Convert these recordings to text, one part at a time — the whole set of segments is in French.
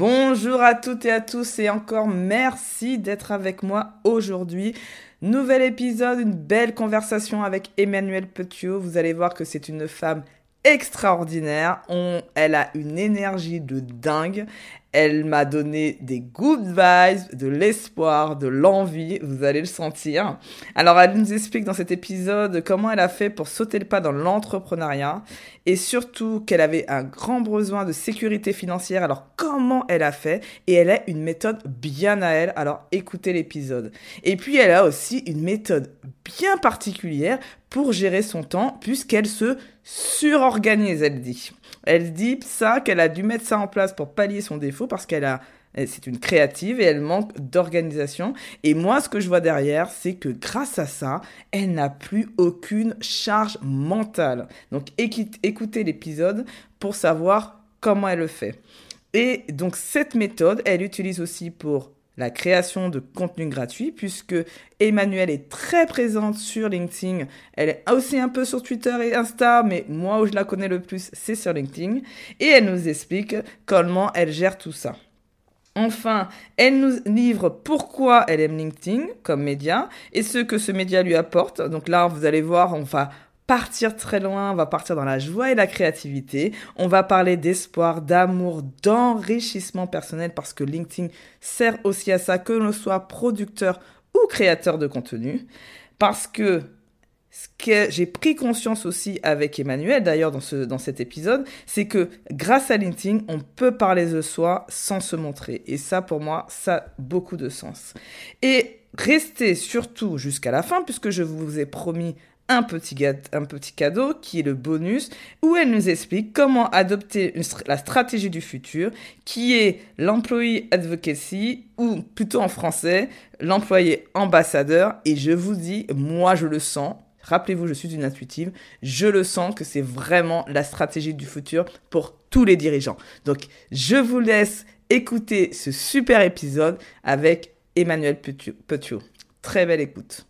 Bonjour à toutes et à tous et encore merci d'être avec moi aujourd'hui. Nouvel épisode, une belle conversation avec Emmanuel Petiot. Vous allez voir que c'est une femme extraordinaire. Elle a une énergie de dingue. Elle m'a donné des good vibes, de l'espoir, de l'envie, vous allez le sentir. Alors elle nous explique dans cet épisode comment elle a fait pour sauter le pas dans l'entrepreneuriat et surtout qu'elle avait un grand besoin de sécurité financière. Alors comment elle a fait? Et elle a une méthode bien à elle. Alors écoutez l'épisode. Et puis elle a aussi une méthode bien particulière pour gérer son temps puisqu'elle se surorganise, elle dit. Elle dit ça, qu'elle a dû mettre ça en place pour pallier son défaut parce qu'elle a c'est une créative et elle manque d'organisation. Et moi, ce que je vois derrière, c'est que grâce à ça, elle n'a plus aucune charge mentale. Donc écoutez l'épisode pour savoir comment elle le fait. Et donc cette méthode, elle utilise aussi pour la création de contenu gratuit, puisque Emmanuelle est très présente sur LinkedIn. Elle est aussi un peu sur Twitter et Insta, mais moi où je la connais le plus, c'est sur LinkedIn. Et elle nous explique comment elle gère tout ça. Enfin, elle nous livre pourquoi elle aime LinkedIn comme média et ce que ce média lui apporte. Donc là, vous allez voir, on va partir très loin, on va partir dans la joie et la créativité, on va parler d'espoir, d'amour, d'enrichissement personnel parce que LinkedIn sert aussi à ça que l'on soit producteur ou créateur de contenu parce que ce que j'ai pris conscience aussi avec Emmanuel, d'ailleurs dans, ce, dans cet épisode, c'est que grâce à LinkedIn, on peut parler de soi sans se montrer. Et ça, pour moi, ça a beaucoup de sens. Et restez surtout jusqu'à la fin, puisque je vous ai promis un petit, cadeau qui est le bonus où elle nous explique comment adopter la stratégie du futur qui est l'employé advocacy ou plutôt en français l'employé ambassadeur et je vous dis moi je le sens Rappelez-vous, je suis une intuitive. Je le sens que c'est vraiment la stratégie du futur pour tous les dirigeants. Donc, je vous laisse écouter ce super épisode avec Emmanuel Petiot. Très belle écoute.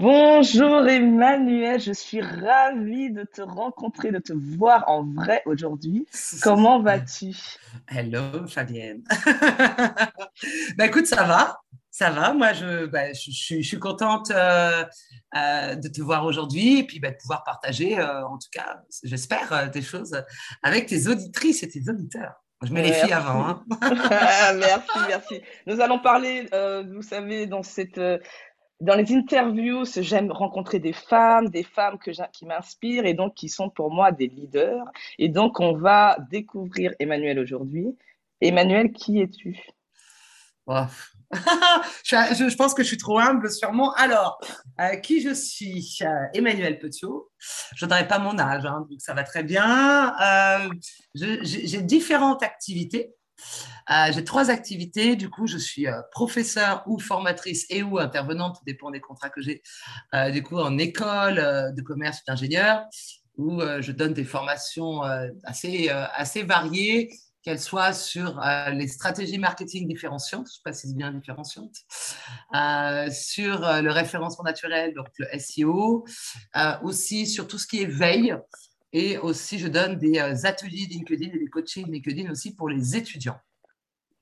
Bonjour Emmanuel, je suis ravie de te rencontrer, de te voir en vrai aujourd'hui. Comment vas-tu? Hello Fabienne. bah écoute, ça va, ça va. Moi, je, bah, je, suis contente euh, euh, de te voir aujourd'hui et puis bah, de pouvoir partager, euh, en tout cas, j'espère, des choses avec tes auditrices et tes auditeurs. Je mets les filles avant. Hein. merci, merci. Nous allons parler, vous savez, dans cette dans les interviews, j'aime rencontrer des femmes, des femmes qui m'inspirent et donc qui sont pour moi des leaders. Et donc, on va découvrir Emmanuel aujourd'hui. Emmanuel, qui es-tu? Je, pense que je suis trop humble, sûrement. Alors, euh, qui je suis? Euh, Emmanuel Petiot. Je ne pas mon âge, hein, donc ça va très bien. Euh, j'ai différentes activités. Euh, j'ai trois activités. Du coup, je suis euh, professeur ou formatrice et ou intervenante, dépend des contrats que j'ai, euh, du coup, en école de commerce ou d'ingénieur, où je donne des formations assez, assez variées, qu'elles soient sur les stratégies marketing différenciantes, je précise bien différenciantes, sur le référencement naturel, donc le SEO, aussi sur tout ce qui est veille, et aussi, je donne des euh, ateliers LinkedIn et des coachings LinkedIn aussi pour les étudiants.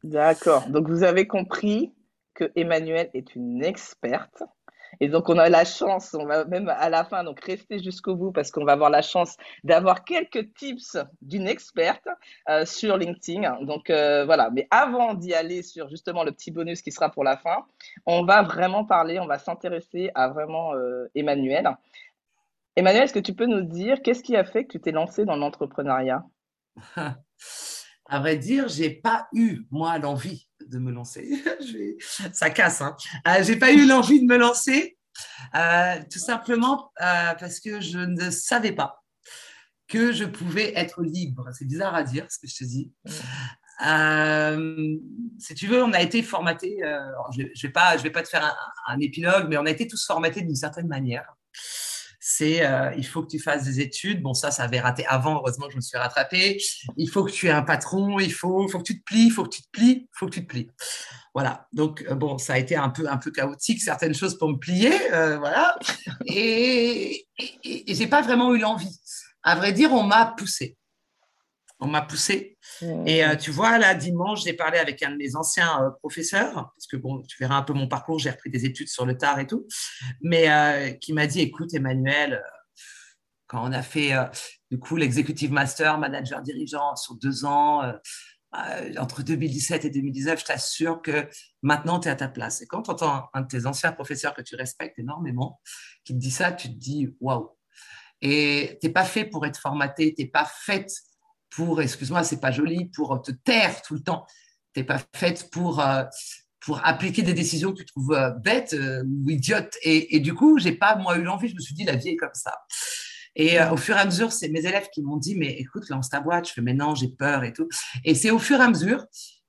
D'accord. Donc, vous avez compris que Emmanuel est une experte. Et donc, on a la chance, on va même à la fin, donc rester jusqu'au bout parce qu'on va avoir la chance d'avoir quelques tips d'une experte euh, sur LinkedIn. Donc, euh, voilà. Mais avant d'y aller sur justement le petit bonus qui sera pour la fin, on va vraiment parler, on va s'intéresser à vraiment Emmanuel. Emmanuel, est-ce que tu peux nous dire qu'est-ce qui a fait que tu t'es lancé dans l'entrepreneuriat? À vrai dire, j'ai pas eu moi l'envie de me lancer. Ça casse, hein. Euh, j'ai pas eu l'envie de me lancer. tout simplement parce que je ne savais pas que je pouvais être libre. C'est bizarre à dire ce que je te dis. Euh, si tu veux, on a été formaté. Euh, je ne vais, pas, je vais pas te faire un, épilogue, mais on a été tous formatés d'une certaine manière. C'est euh, il faut que tu fasses des études. Bon, ça, ça avait raté avant. Heureusement, je me suis rattrapée. Il faut que tu aies un patron. Il faut, faut que tu te plies. Il faut que tu te plies. Il faut que tu te plies. Voilà. Donc, bon, ça a été un peu, un peu chaotique, certaines choses pour me plier. voilà. Et, et, et, pas vraiment eu l'envie. À vrai dire, on m'a poussé. On m'a poussé. Mmh. Et euh, tu vois, là, dimanche, j'ai parlé avec un de mes anciens euh, professeurs, parce que bon, tu verras un peu mon parcours, j'ai repris des études sur le tard et tout, mais euh, qui m'a dit, écoute, Emmanuel, quand on a fait du coup l'executive master, manager dirigeant sur deux ans, entre 2017 et 2019, je t'assure que maintenant, tu es à ta place. Et quand tu entends un de tes anciens professeurs que tu respectes énormément qui te dit ça, tu te dis, waouh, et tu n'es pas fait pour être formaté, tu n'es pas faite pour, excuse-moi, c'est pas joli, pour te taire tout le temps. Tu n'es pas faite pour, euh, pour appliquer des décisions que tu trouves euh, bêtes euh, ou idiotes. Et, du coup, j'ai pas, moi, eu l'envie, je me suis dit, la vie est comme ça. Et au fur et à mesure, c'est mes élèves qui m'ont dit, mais écoute, lance ta boîte. Je fais, mais non, j'ai peur et tout. Et c'est au fur et à mesure.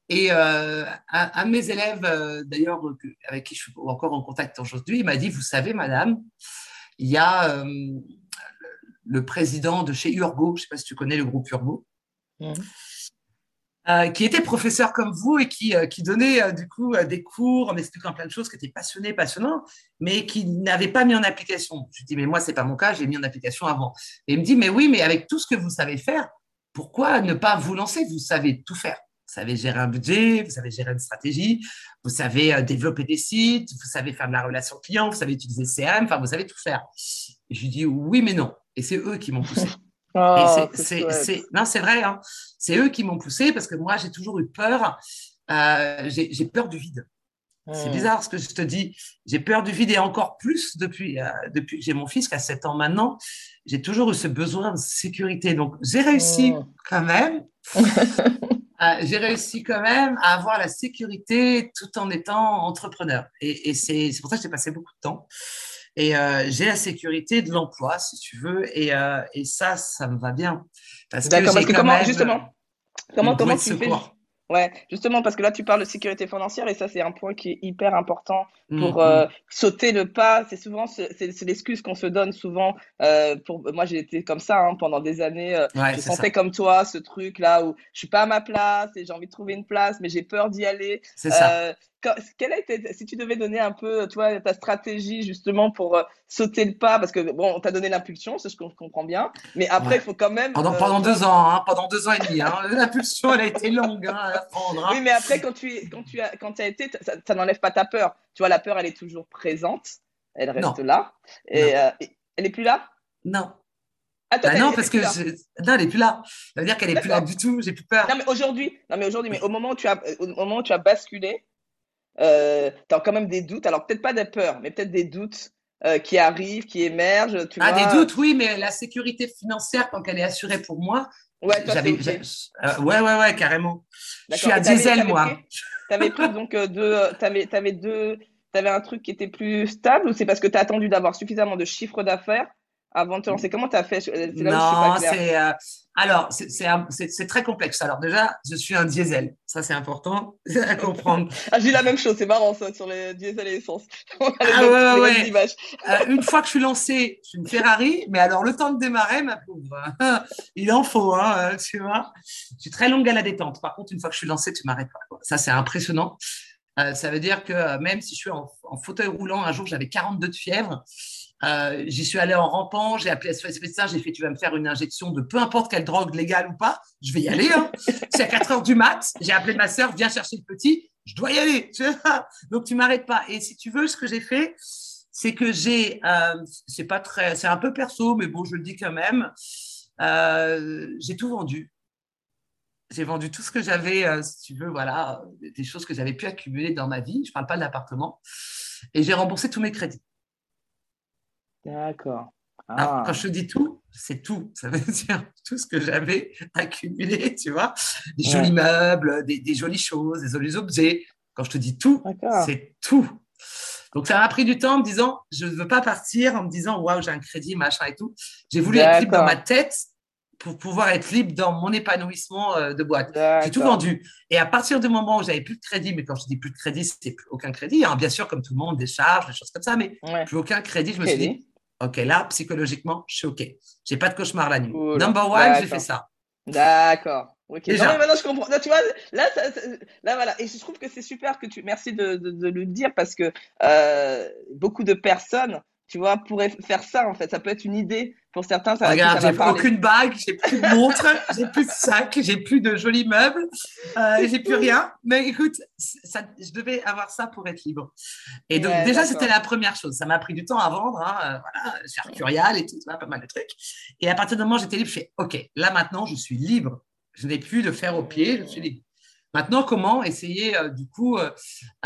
Et un, un, de mes élèves, d'ailleurs, avec qui je suis encore en contact aujourd'hui, il m'a dit, vous savez, madame, il y a le président de chez Urgo, je ne sais pas si tu connais le groupe Urgo, mmh. euh, qui était professeur comme vous et qui, euh, qui donnait euh, du coup des cours en expliquant plein de choses, qui était passionné, passionnant, mais qui n'avait pas mis en application. Je lui dis, mais moi, ce n'est pas mon cas, j'ai mis en application avant. Et il me dit, mais oui, mais avec tout ce que vous savez faire, pourquoi ne pas vous lancer? Vous savez tout faire. Vous savez gérer un budget, vous savez gérer une stratégie, vous savez développer des sites, vous savez faire de la relation client, vous savez utiliser CRM, enfin, vous savez tout faire. Et je lui dis oui, mais non. Et c'est eux qui m'ont poussé. Oh, c'est, non, c'est vrai. Hein. C'est eux qui m'ont poussé parce que moi, j'ai toujours eu peur. Euh, j'ai, peur du vide. C'est hmm. bizarre ce que je te dis. J'ai peur du vide et encore plus depuis, euh, depuis que j'ai mon fils qui a 7 ans maintenant. J'ai toujours eu ce besoin de sécurité. Donc, j'ai réussi hmm. quand même. Euh, j'ai réussi quand même à avoir la sécurité tout en étant entrepreneur. Et, c'est pour ça que j'ai passé beaucoup de temps. Et euh, j'ai la sécurité de l'emploi, si tu veux. Et, euh, et, ça, ça me va bien. D'accord, parce que comment, justement, comment, comment tu fais? Ouais, justement, parce que là, tu parles de sécurité financière et ça, c'est un point qui est hyper important pour mm, euh, mm. sauter le pas. C'est souvent, c'est l'excuse qu'on se donne souvent. Euh, pour moi, j'ai été comme ça hein, pendant des années. Euh, je sentais comme toi ce truc là où je suis pas à ma place et j'ai envie de trouver une place, mais j'ai peur d'y aller. C'est ça. Euh, quelle a été, si tu devais donner un peu, toi, ta stratégie justement pour euh, sauter le pas, parce que bon, on t'a donné l'impulsion, c'est ce qu'on comprend bien, mais après, il faut quand même. Pendant, euh, pendant deux ans, hein, pendant deux ans et demi, hein, l'impulsion, elle a été longue hein, Hein. Oui, mais après, quand tu, quand tu as, quand as été, ça, n'enlève pas ta peur. Tu vois, la peur, elle est toujours présente, elle reste là. Et, euh, elle est plus là? Non. Ah, bah non, parce que non, elle est plus là. Ça veut dire qu'elle est plus là du tout. J'ai plus peur. Non, mais aujourd'hui, non, mais aujourd'hui, mais au moment où tu as, au moment où tu as basculé, euh, tu as quand même des doutes. Alors, peut-être pas des peurs, mais peut-être des doutes euh, qui arrivent, qui émergent. Tu ah, des doutes, oui, mais la sécurité financière, tant qu'elle est assurée pour moi, ouais, j'avais, euh, ouais, ouais, ouais, carrément. Je suis à diesel, moi. Tu avais pris donc deux, t'avais, avais deux, avais un truc qui était plus stable ou c'est parce que tu as attendu d'avoir suffisamment de chiffre d'affaires avant de te lancer Comment tu as fait Non, c'est alors c'est très complexe. Alors déjà, je suis un diesel, ça c'est important à comprendre. ah, j'ai la même chose, c'est marrant ça sur les diesel et essence. ah ouais, ouais, ouais. Euh, une fois que je suis lancé, je suis une Ferrari, mais alors le temps de démarrer, ma pauvre, il en faut, hein, euh, tu vois. Je suis très longue à la détente. Par contre, une fois que je suis lancé, tu m'arrêtes pas. Ça c'est impressionnant. Euh, ça veut dire que même si je suis en, en fauteuil roulant, un jour j'avais 42 de fièvre. Euh, j'y suis allé en rampant, j'ai appelé SOS médecin, j'ai fait tu vas me faire une injection de peu importe quelle drogue légale ou pas, je vais y aller. Hein. C'est à 4 heures du mat, j'ai appelé ma sœur, viens chercher le petit, je dois y aller. Donc tu m'arrêtes pas. Et si tu veux, ce que j'ai fait, c'est que j'ai, euh, c'est pas très, c'est un peu perso, mais bon, je le dis quand même, euh, j'ai tout vendu. J'ai vendu tout ce que j'avais, si tu veux, voilà, des choses que j'avais pu accumuler dans ma vie. Je parle pas de l'appartement. Et j'ai remboursé tous mes crédits. D'accord. Ah. quand je dis tout, c'est tout. Ça veut dire tout ce que j'avais accumulé, tu vois. Des jolis meubles, des, jolies choses, des jolis objets. Quand je te dis tout, c'est tout. Donc, ça m'a pris du temps en me disant, je ne veux pas partir en me disant, waouh, j'ai un crédit, machin et tout. J'ai voulu être libre dans ma tête pour pouvoir être libre dans mon épanouissement euh, de boîte. J'ai tout vendu. Et à partir du moment où j'avais plus de crédit, mais quand je dis plus de crédit, c'est plus aucun crédit, hein, bien sûr, comme tout le monde, des charges, des choses comme ça, mais plus aucun crédit, je me suis dit, OK, là, psychologiquement, je suis OK. J'ai pas de cauchemar la nuit. Number one, j'ai fait ça. D'accord. Ok. Non, mais maintenant je comprends. tu vois, là, là, voilà. Et je trouve que c'est super que tu. Merci de, de, le dire parce que euh, beaucoup de personnes tu vois, pourrait faire ça en fait. Ça peut être une idée pour certains. Ça Regarde, j'ai aucune bague, j'ai plus de montre, j'ai plus de sac, j'ai plus de jolis meubles, euh, j'ai plus rien. Mais écoute, ça, je devais avoir ça pour être libre. Et donc déjà, c'était la première chose. Ça m'a pris du temps à vendre, hein, euh, voilà, chez Arcurial et tout, pas mal de trucs. Et à partir du moment où j'étais libre, je fais OK, là maintenant, je suis libre. Je n'ai plus de faire au pied, je suis libre. Maintenant, comment essayer euh, du coup euh,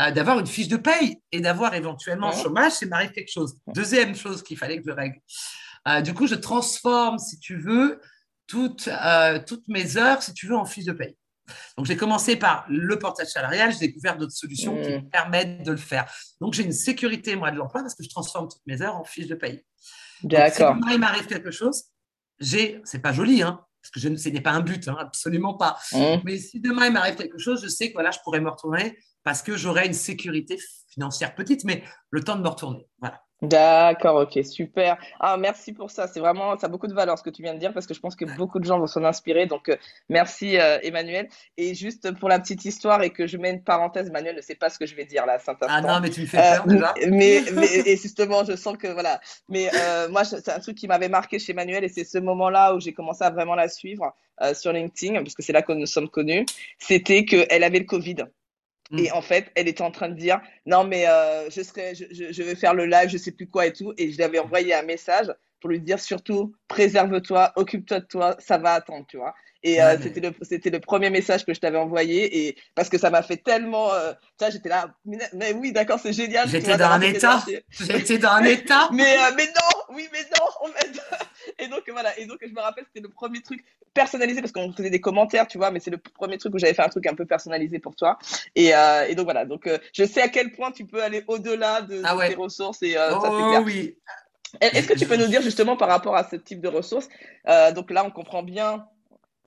euh, d'avoir une fiche de paye et d'avoir éventuellement un chômage si m'arrive quelque chose. Deuxième chose qu'il fallait que je règle. du coup, je transforme, si tu veux, toutes, toutes mes heures, si tu veux, en fiche de paye. Donc, j'ai commencé par le portage salarial, j'ai découvert d'autres solutions qui mmh. me permettent de le faire. Donc, j'ai une sécurité, moi, de l'emploi parce que je transforme toutes mes heures en fiche de paye. D'accord. Si il m'arrive quelque chose, j'ai, c'est pas joli, hein, parce que je, ce n'est pas un but, hein, absolument pas. Mmh. Mais si demain il m'arrive quelque chose, je sais que voilà, je pourrais me retourner parce que j'aurai une sécurité financière petite, mais le temps de me retourner. Voilà. D'accord, ok, super. Ah, merci pour ça. C'est vraiment, ça a beaucoup de valeur ce que tu viens de dire parce que je pense que beaucoup de gens vont s'en inspirer. Donc, euh, merci euh, Emmanuel. Et juste pour la petite histoire et que je mets une parenthèse, Emmanuel ne sait pas ce que je vais dire là, saint Ah non, mais tu me fais peur euh, déjà. Mais, mais, et justement, je sens que voilà. Mais moi, c'est un truc qui m'avait marqué chez Emmanuel et c'est ce moment-là où j'ai commencé à vraiment la suivre sur LinkedIn parce que c'est là que nous sommes connus. C'était qu'elle avait le Covid. Et mm. en fait, elle était en train de dire non mais euh, je serai, je, je, vais faire le live, je sais plus quoi et tout. Et je lui avais envoyé un message pour lui dire surtout préserve-toi, occupe-toi de toi, ça va attendre, tu vois. Et euh, c'était le c'était le premier message que je t'avais envoyé et parce que ça m'a fait tellement euh, tu vois j'étais là mais, oui d'accord c'est génial j'étais dans, un état j'étais dans un état mais euh, mais non oui mais non en fait et donc voilà et donc je me rappelle c'était le premier truc personnalisé parce qu'on faisait des commentaires tu vois mais c'est le premier truc où j'avais fait un truc un peu personnalisé pour toi et, euh, et donc voilà donc euh, je sais à quel point tu peux aller au-delà de, ah tes ressources et oh, ça c'est clair. oui est-ce que tu peux nous dire justement par rapport à ce type de ressources donc là on comprend bien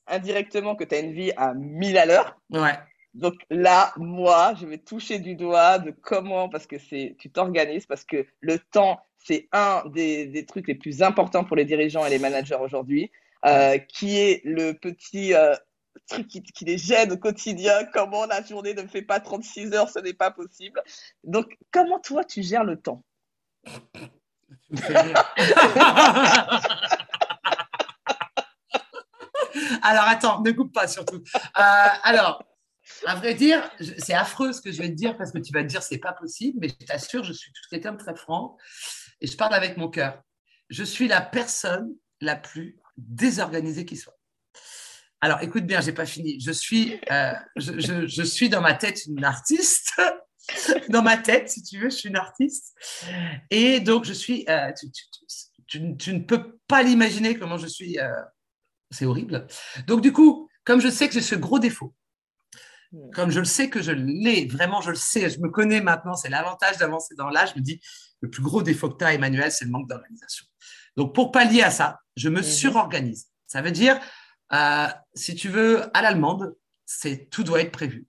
indirectement que tu as une vie à 1000 à l'heure. Ouais. Donc là, moi, je vais toucher du doigt de comment, parce que c'est, tu t'organises, parce que le temps, c'est un des, des, trucs les plus importants pour les dirigeants et les managers aujourd'hui, euh, qui est le petit euh, truc qui, qui, les gêne au quotidien. Comment la journée ne fait pas 36 heures, ce n'est pas possible. Donc, comment toi, tu gères le temps? Alors, attends, ne coupe pas surtout. Euh, alors, à vrai dire, c'est affreux ce que je vais te dire parce que tu vas te dire c'est pas possible, mais je t'assure, je suis quelqu'un de très franc et je parle avec mon cœur. Je suis la personne la plus désorganisée qui soit. Alors, écoute bien, j'ai pas fini. Je suis, euh, je, suis dans ma tête une artiste. dans ma tête, si tu veux, je suis une artiste. Et donc, je suis. Euh, tu, ne peux pas l'imaginer comment je suis c'est horrible. Donc, du coup, comme je sais que j'ai ce gros défaut. Comme je le sais que je l'ai, vraiment, je le sais, je me connais maintenant, c'est l'avantage d'avancer dans l'âge, je me dis, le plus gros défaut que tu as, Emmanuel, c'est le manque d'organisation. Donc, pour pallier à ça, je me mhm. surorganise. Ça veut dire, euh, si tu veux, à l'allemande, c'est tout doit être prévu.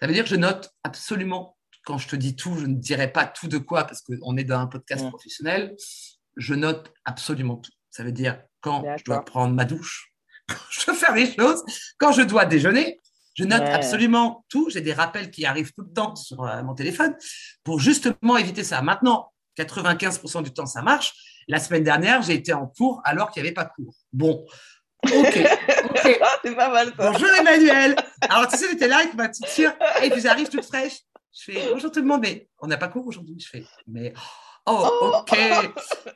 Ça veut dire que je note absolument, quand je te dis tout, je ne dirai pas tout de quoi, parce qu'on est dans un podcast hmm. professionnel, je note absolument tout. Ça veut dire quand je dois prendre ma douche, quand je dois faire les choses, quand je dois déjeuner. Je note absolument tout. J'ai des rappels qui arrivent tout le temps sur euh, mon téléphone pour justement éviter ça. Maintenant, 95% du temps, ça marche. La semaine dernière, j'ai été en cours alors qu'il n'y avait pas cours. Bon, Ok. C'est pas mal ça. Bonjour Emmanuel. Alors tu sais, j'étais là avec ma petite soeur et puis j'arrive toute fraîche. Je fais bonjour tout le monde, mais on n'a pas cours aujourd'hui. Je fais mais Oh, oh, ok.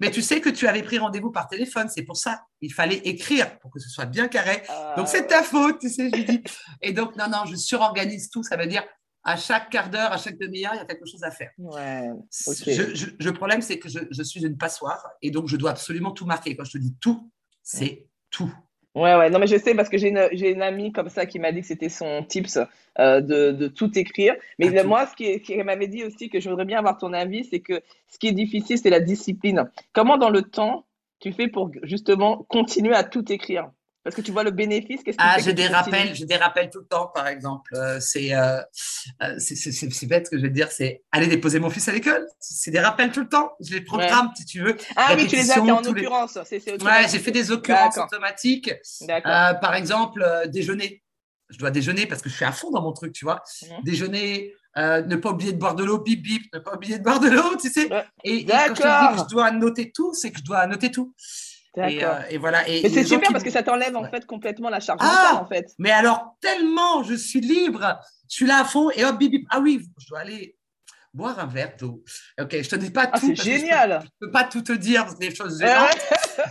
Mais tu sais que tu avais pris rendez-vous par téléphone, c'est pour ça. Il fallait écrire pour que ce soit bien carré. Ah, donc c'est ta faute, tu sais, je dis. Et donc, non, non, je surorganise tout. Ça veut dire à chaque quart d'heure, à chaque demi-heure, il y a quelque chose à faire. Ouais, le problème, c'est que je, suis une passoire et donc je dois absolument tout marquer. Quand je te dis tout, c'est tout. Ouais, ouais, non, mais je sais parce que j'ai une, j'ai une amie comme ça qui m'a dit que c'était son tips euh, de, de tout écrire. Mais Ah, moi, ce qui m'avait dit aussi que je voudrais bien avoir ton avis, c'est que ce qui est difficile, c'est la discipline. Comment dans le temps tu fais pour justement continuer à tout écrire? Parce que tu vois le bénéfice, qui Ah, j'ai que des rappels, j'ai des rappels tout le temps, par exemple. Euh, c'est, euh, euh, c'est, c'est, bête ce que je vais te dire, c'est aller déposer mon fils à l'école. C'est des rappels tout le temps. Je les programme, si tu veux. Ah oui, tu les as fait en les- occurrence. C'est Ouais, j'ai fait des occurrences automatiques. Euh, par exemple, déjeuner. Je dois déjeuner parce que je suis à fond dans mon truc, tu vois. Mhm. Déjeuner, euh, ne pas oublier de boire de l'eau, bip bip, ne pas oublier de boire de l'eau, tu sais. Et, et quand je te dis D'accord. que je dois noter tout, c'est que je dois noter tout. Et, euh, et voilà. Et Mais c'est super qui parce que ça t'enlève en Ouais. fait complètement la charge Ah mentale en fait. Mais alors, tellement je suis libre, je suis là à fond et hop, bip bip. Ah oui, je dois aller boire un verre d'eau. Ok, je te dis pas Ah, tout. c'est que je peux- génial. Je peux pas tout te dire, des choses gênantes.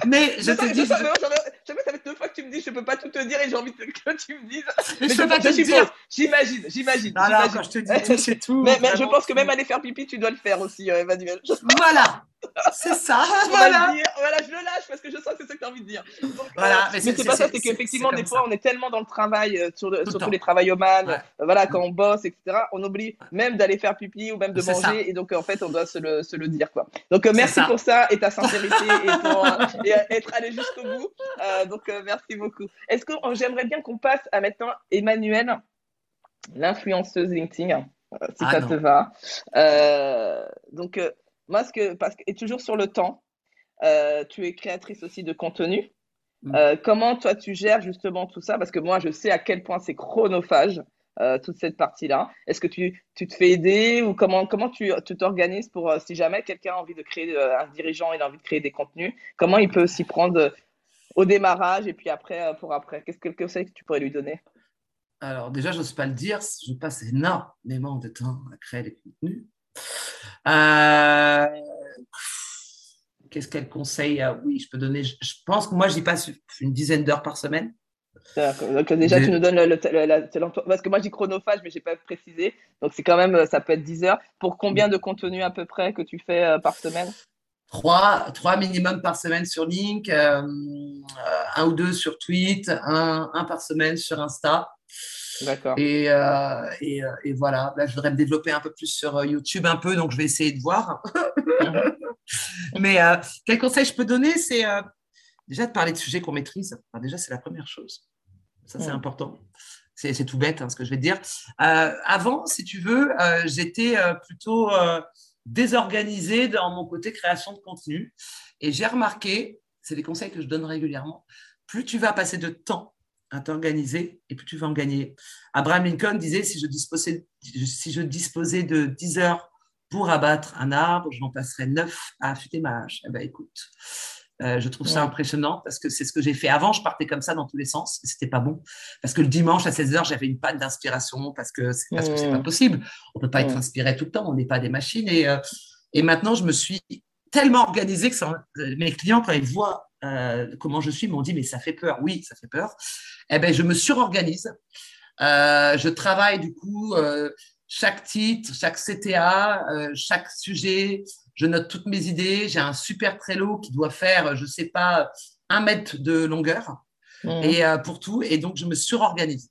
Mais je Je te dis, je sais, je- mais moi, j'en ai- j'en ai- ça fait deux fois que tu me dis je peux pas tout te dire et j'ai envie que tu me dises. mais je peux pas suppose, dire. j'imagine, j'imagine. J'imagine. quand je te dis tout, c'est tout. Mais, mais je pense que tout. même aller faire pipi, tu dois le faire aussi, euh, Emmanuel. Voilà, c'est ça. on Voilà. dire. Voilà, je le lâche parce que je sens que c'est ça que tu as envie de dire. Donc, Voilà, euh, mais c'est- pas ça, c'est qu'effectivement, des fois, ça. on est tellement dans le travail, euh, sur le- surtout les travaillomanes, Ouais. euh, voilà, quand on bosse, etc., on oublie même d'aller faire pipi ou même de manger, ça. et donc, en fait, on doit se le, se le dire, quoi. Donc, euh, merci ça. pour ça et ta sincérité et pour et, être allé jusqu'au bout. Donc, merci beaucoup. Est-ce que euh, j'aimerais bien qu'on passe à maintenant Emmanuel, l'influenceuse LinkedIn, si Ah ça non. te va. Donc, moi, ce que, parce que, et toujours sur le temps, euh, tu es créatrice aussi de contenu. Mm. Euh, comment toi tu gères justement tout ça? Parce que moi, je sais à quel point c'est chronophage, euh, toute cette partie-là. Est-ce que tu, tu te fais aider ou comment, comment tu tu t'organises pour, si jamais quelqu'un a envie de créer, un dirigeant, il a envie de créer des contenus, comment il peut s'y prendre au démarrage et puis après, pour après? Qu'est-ce que tu pourrais lui donner? Alors, déjà, j'ose pas le dire, je passe énormément de temps à créer des contenus. Euh, Qu'est-ce qu'elle conseille? Ah Oui, je peux donner. Je, pense que moi, j'y passe une dizaine d'heures par semaine. Donc déjà, tu nous donnes le, le- parce que moi, je dis chronophage, mais j'ai pas précisé. Donc c'est quand même, euh, ça peut être 10 heures. Pour combien de contenu à peu près que tu fais euh, par semaine? Trois, trois minimum par semaine sur Link, euh, un ou deux sur Tweet, un, un par semaine sur Insta. D'accord. Et, euh, et, euh, et voilà, là, je voudrais me développer un peu plus sur euh, YouTube, un peu, donc je vais essayer de voir. Mais euh, quel conseil je peux donner C'est euh, déjà de parler de sujets qu'on maîtrise. Enfin, déjà, c'est la première chose. Ça, c'est important. C'est tout bête hein, ce que je vais te dire. Avant, si tu veux, j'étais plutôt désorganisée dans mon côté création de contenu. Et j'ai remarqué, c'est des conseils que je donne régulièrement, plus tu vas passer de temps à t'organiser et plus tu vas en gagner. Abraham Lincoln disait si je disposais, si je disposais de 10 heures pour abattre un arbre, j'en passerais 9 à affûter ma hache. Eh ben, écoute, euh, je trouve ça impressionnant parce que c'est ce que j'ai fait avant. Je partais comme ça dans tous les sens c'était pas bon. Parce que le dimanche à 16 heures, j'avais une panne d'inspiration parce que c'est parce que c'est Mmh. pas possible. On peut pas être Mmh. inspiré tout le temps. On n'est pas des machines. Et, euh, et maintenant, je me suis tellement organisée que ça- mes clients, quand ils voient euh, comment je suis, m'ont dit mais ça fait peur. Oui, ça fait peur. Eh ben, je me surorganise. Euh, je travaille du coup euh, chaque titre, chaque CTA, chaque sujet. Je note toutes mes idées. J'ai un super Trello qui doit faire, je sais pas, un mètre de longueur Mhm. et pour tout. Et donc, je me surorganise.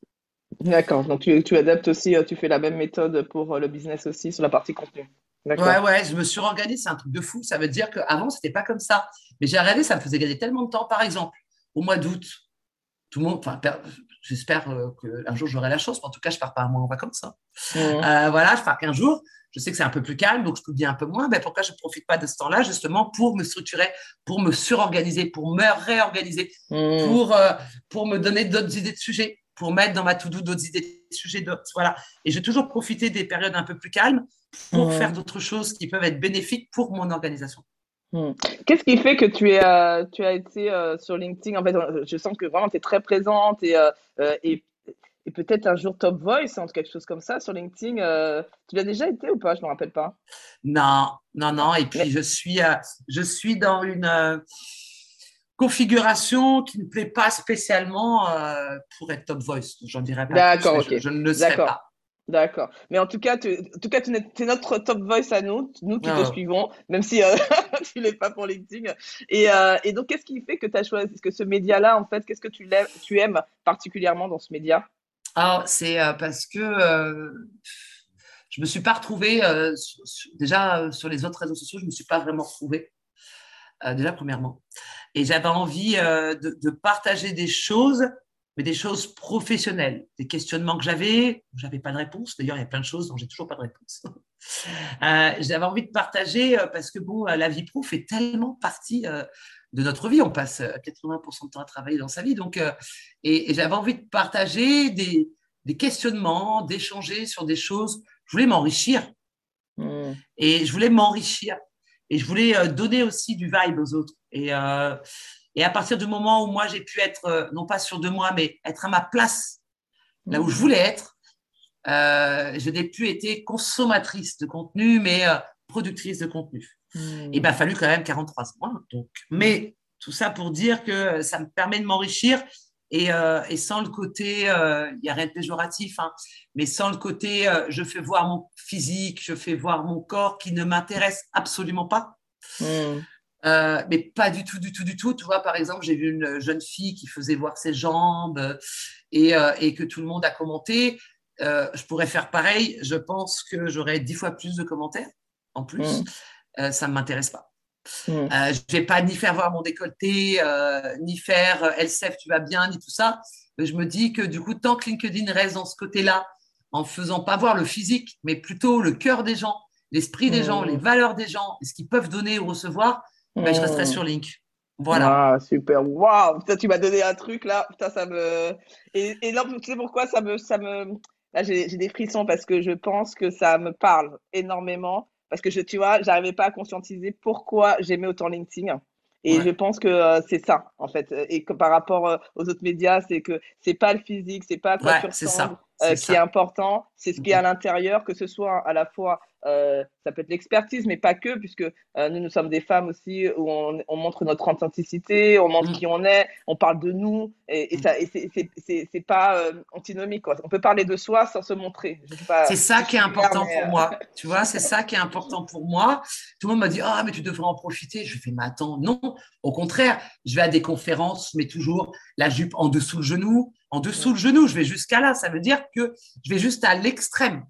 D'accord. Donc tu, tu adaptes aussi, tu fais la même méthode pour le business aussi sur la partie contenu. Ouais, ouais, je me surorganise. C'est un truc de fou. Ça veut dire qu'avant, c'était pas comme ça. Mais j'ai regardé, ça me faisait gagner tellement de temps. Par exemple, au mois d'août, tout le monde, enfin, j'espère euh, qu'un jour j'aurai la chance. Mais en tout cas, je pars pas un mois en vacances. hein. Euh, voilà, je pars qu'un jour. Je sais que c'est un peu plus calme, donc je publie un peu moins. Ben, pourquoi je ne profite pas de ce temps-là, justement, pour me structurer, pour me surorganiser, pour me réorganiser, Mhm. pour, euh, pour me donner d'autres idées de sujets, pour mettre dans ma to-do d'autres idées de sujets. d'autres- Voilà. Et j'ai toujours profité des périodes un peu plus calmes pour faire d'autres choses qui peuvent être bénéfiques pour mon organisation. Hmm. Qu'est-ce qui fait que tu es, euh, tu as été euh, sur LinkedIn? En fait, je sens que vraiment tu es très présente et, euh, et, et peut-être un jour Top Voice, hein, quelque chose comme ça sur LinkedIn. tu l'as déjà été ou pas? Je ne me rappelle pas. Non, non, non. Et puis, Mais- je, suis, je suis dans une configuration qui ne plaît pas spécialement euh, pour être top voice. J'en dirais pas D'accord, je, je ne le D'accord. pas. D'accord. Mais en tout cas, tu, en tout cas, tu es notre top voice à nous, nous qui te ah. suivons, même si euh, tu l'es pas pour LinkedIn. Et, euh, et donc, qu'est-ce qui fait que tu as choisi que ce média-là, en fait, qu'est-ce que tu, tu aimes particulièrement dans ce média? Ah, c'est euh, parce que je me suis pas retrouvée, déjà sur les autres réseaux sociaux, je me suis pas vraiment retrouvée. Déjà, premièrement. Et j'avais envie de, de partager des choses mais des choses professionnelles, des questionnements que j'avais, j'avais pas de réponse. D'ailleurs, il y a plein de choses dont j'ai toujours pas de réponse. Euh, j'avais envie de partager euh, parce que bon, euh, la vie pro fait tellement partie de notre vie. On passe 80% de temps à travailler dans sa vie, donc et, j'avais envie de partager des, des questionnements, d'échanger sur des choses. Je voulais m'enrichir mmh. et je voulais m'enrichir et je voulais donner aussi du vibe aux autres et et à partir du moment où moi, j'ai pu être, euh, non pas sûr de moi, mais être à ma place, là où je voulais être, euh, je n'ai plus été consommatrice de contenu, mais euh, productrice de contenu. Hmm. Il m'a fallu quand même 43 ans. Donc. Mais tout ça pour dire que ça me permet de m'enrichir et, sans le côté, il n'y a rien de péjoratif, hein, mais sans le côté, je fais voir mon physique, je fais voir mon corps qui ne m'intéresse absolument pas. Hmm. Euh, mais pas du tout, du tout, du tout. Tu vois, par exemple, j'ai vu une jeune fille qui faisait voir ses jambes euh, et, euh, et que tout le monde a commenté. je pourrais faire pareil. Je pense que j'aurais dix fois plus de commentaires en plus. Mm. ça ne m'intéresse pas. Mm. je ne vais pas ni faire voir mon décolleté, ni faire LCF, tu vas bien, ni tout ça. Je me dis que du coup, tant que LinkedIn reste dans ce côté-là, en faisant pas voir le physique, mais plutôt le cœur des gens, l'esprit des gens, mm. les valeurs des gens, ce qu'ils peuvent donner ou recevoir, ben, je resterai hmm. sur Link. Voilà. Ah, super. Waouh, tu m'as donné un truc là. Putain, ça me. Et, et là, tu sais pourquoi? Ça me. Ça me... Là, j'ai des frissons parce que je pense que ça me parle énormément. Parce que je, tu vois, j'arrivais pas à conscientiser pourquoi j'aimais autant LinkedIn. Et je pense que euh, c'est ça, en fait. Et que par rapport euh, aux autres médias, c'est que c'est pas le physique, c'est pas quoi tu ressembles euh, qui est important, c'est ce qui est à l'intérieur, que ce soit à la fois euh, ça peut être l'expertise, mais pas que, puisque euh, nous, nous sommes des femmes aussi où on, on montre notre authenticité, on montre mm. qui on est, on parle de nous, et, et, mm. et c'est pas euh, antinomique. Quoi. On peut parler de soi sans se montrer. C'est ça qui est important pour moi. Tu vois, c'est ça qui est important pour moi. Tout le monde m'a dit, ah, mais tu devrais en profiter. Je fais, mais attends, non. Au contraire, je vais à des conférences, mais toujours la jupe en dessous le genou. En dessous le genou, je vais jusqu'à là. Ça veut dire que je vais juste à l'extrême.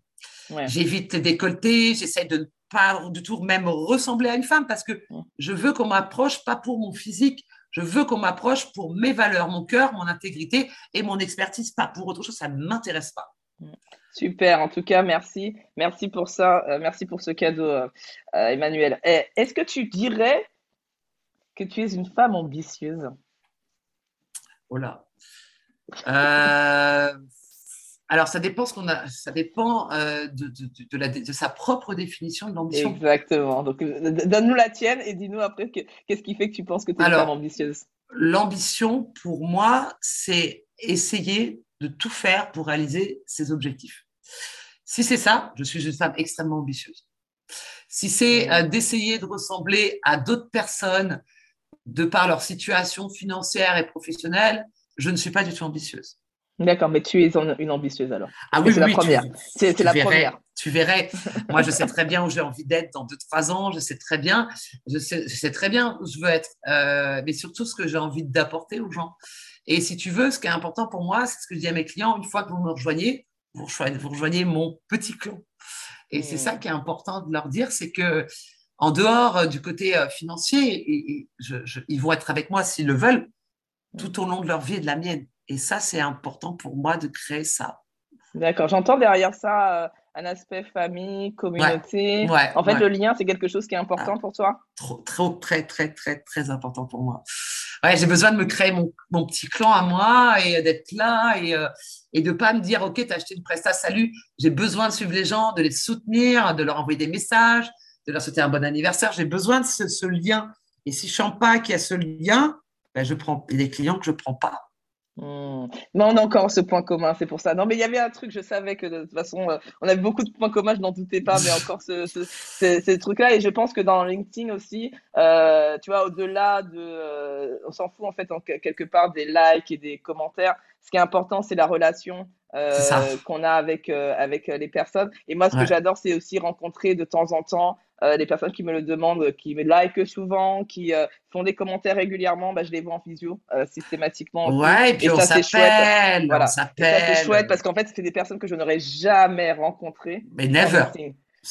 J'évite les décolletés, j'essaie de ne pas du tout même ressembler à une femme parce que je veux qu'on m'approche pas pour mon physique, je veux qu'on m'approche pour mes valeurs, mon cœur, mon intégrité et mon expertise, pas pour autre chose, ça ne m'intéresse pas. Super, en tout cas, merci. Merci pour ça, euh, merci pour ce cadeau, euh, euh, Emmanuel. Eh, est-ce que tu dirais que tu es une femme ambitieuse? Oh là. Alors, ça dépend, ce qu'on a, ça dépend euh, de, de, la, de, sa propre définition de l'ambition. Exactement. Donc, euh, donne-nous la tienne et dis-nous après qu'est-ce qui fait que tu penses que tu es une femme ambitieuse? L'ambition, pour moi, c'est essayer de tout faire pour réaliser ses objectifs. Si c'est ça, je suis une femme extrêmement ambitieuse. Si c'est euh, d'essayer de ressembler à d'autres personnes de par leur situation financière et professionnelle, je ne suis pas du tout ambitieuse. D'accord, mais tu es une ambitieuse alors. Ah oui, c'est la première. C'est la première. Tu verrais. Moi, je sais très bien où j'ai envie d'être dans deux, trois ans. Je sais très bien. Je sais, je sais très bien où je veux être. Euh, mais surtout ce que j'ai envie d'apporter aux gens. Et si tu veux, ce qui est important pour moi, c'est ce que je dis à mes clients. Une fois que vous me rejoignez, vous rejoignez, mon petit clan. Et c'est ça mmh. qui est important de leur dire, c'est que en dehors euh, du côté euh, financier, et, ils vont être avec moi s'ils le veulent tout au long de leur vie et de la mienne. Et ça, c'est important pour moi de créer ça. D'accord, j'entends derrière ça euh, un aspect famille, communauté. en fait, le lien, c'est quelque chose qui est important ah, pour toi? Trop, trop, très, très, très, très important pour moi. Ouais, j'ai besoin de me créer mon, mon, petit clan à moi et d'être là et, euh, et de pas me dire, OK, tu as acheté une presta, salut. J'ai besoin de suivre les gens, de les soutenir, de leur envoyer des messages, de leur souhaiter un bon anniversaire. J'ai besoin de ce, lien. Et si je sens pas qu'il y a ce lien, ben, je prends des clients que je prends pas. Hmm. Non, on a encore ce point commun, c'est pour ça. Non, mais il y avait un truc, je savais que de toute façon, euh, on avait beaucoup de points communs, je n'en doutais pas, mais encore ce, ce, ce, truc-là. Et je pense que dans LinkedIn aussi, euh, tu vois, au-delà de. Euh, on s'en fout en fait, en, quelque part, des likes et des commentaires. Ce qui est important, c'est la relation euh, qu'on a avec, euh, avec les personnes. Et moi, ce que j'adore, c'est aussi rencontrer de temps en temps euh, les personnes qui me le demandent, qui me like souvent, qui font des commentaires régulièrement. Bah, je les vois en visio systématiquement. Ouais, et puis on s'appelle. Voilà. C'est chouette parce qu'en fait, c'est des personnes que je n'aurais jamais rencontrées. Mais never.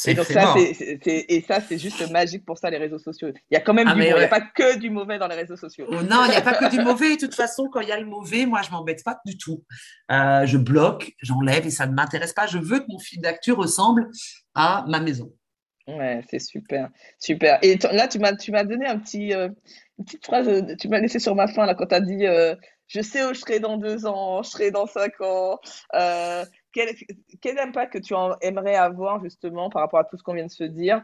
Et donc ça, c'est, et ça, c'est juste magique pour ça, les réseaux sociaux. Il y a quand même ah, du bon. Il n'y a pas que du mauvais dans les réseaux sociaux. Oh, non, il n'y a pas que du mauvais. De toute façon, quand il y a le mauvais, moi, je m'embête pas du tout. Euh, je bloque, j'enlève et ça ne m'intéresse pas. Je veux que mon fil d'actu ressemble à ma maison. Ouais, c'est super, super. Et là, tu m'as, tu m'as donné un petit, euh, une petite phrase, euh, tu m'as laissé sur ma fin là quand tu as dit je sais où je serai dans deux ans, je serai dans cinq ans quel, quel, impact que tu aimerais avoir justement par rapport à tout ce qu'on vient de se dire?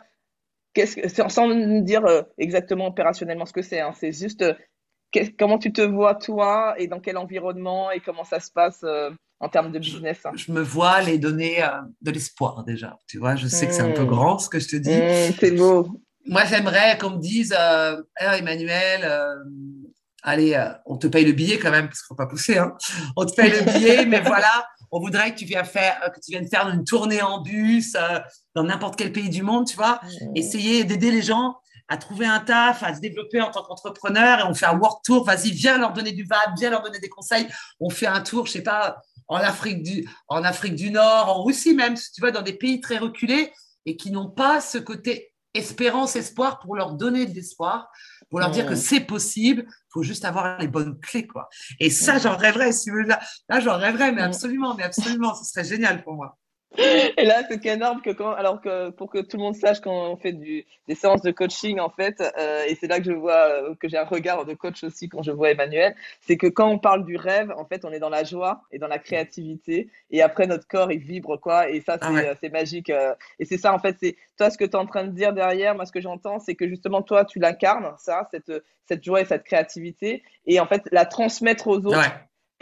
Que, sans nous dire euh, exactement opérationnellement ce que c'est, hein, c'est juste euh, comment tu te vois toi et dans quel environnement et comment ça se passe euh, en termes de business. Hein? Je, me vois les donner de l'espoir déjà. Tu vois, je sais que c'est un peu mmh. grand ce que je te dis. Mmh, c'est beau. Moi, j'aimerais qu'on me dise, Emmanuel, allez, on te paye le billet quand même, parce qu'il ne faut pas pousser. Hein. On te paye le billet, mais voilà, on voudrait que tu viennes faire, que tu viennes faire une tournée en bus euh, dans n'importe quel pays du monde, tu vois. Essayer d'aider les gens à trouver un taf, à se développer en tant qu'entrepreneur et on fait un work tour. Vas-y, viens leur donner du VAB, viens leur donner des conseils. On fait un tour, je sais pas, en Afrique du, en Afrique du Nord, en Russie même, tu vois, dans des pays très reculés et qui n'ont pas ce côté espérance, espoir pour leur donner de l'espoir, pour leur dire que c'est possible, faut juste avoir les bonnes clés, quoi. Et ça, j'en rêverais, si vous là, là j'en rêverais, mais absolument, mais absolument, ce serait génial pour moi. Et là, c'est énorme que quand, alors que pour que tout le monde sache quand on fait du, des séances de coaching, en fait, euh, et c'est là que je vois euh, que j'ai un regard de coach aussi quand je vois Emmanuel, c'est que quand on parle du rêve, en fait, on est dans la joie et dans la créativité, et après notre corps il vibre quoi, et ça c'est ah c'est magique. Euh, et c'est ça en fait, c'est toi ce que tu es en train de dire derrière, moi ce que j'entends, c'est que justement toi tu l'incarnes ça, cette cette joie et cette créativité, et en fait la transmettre aux autres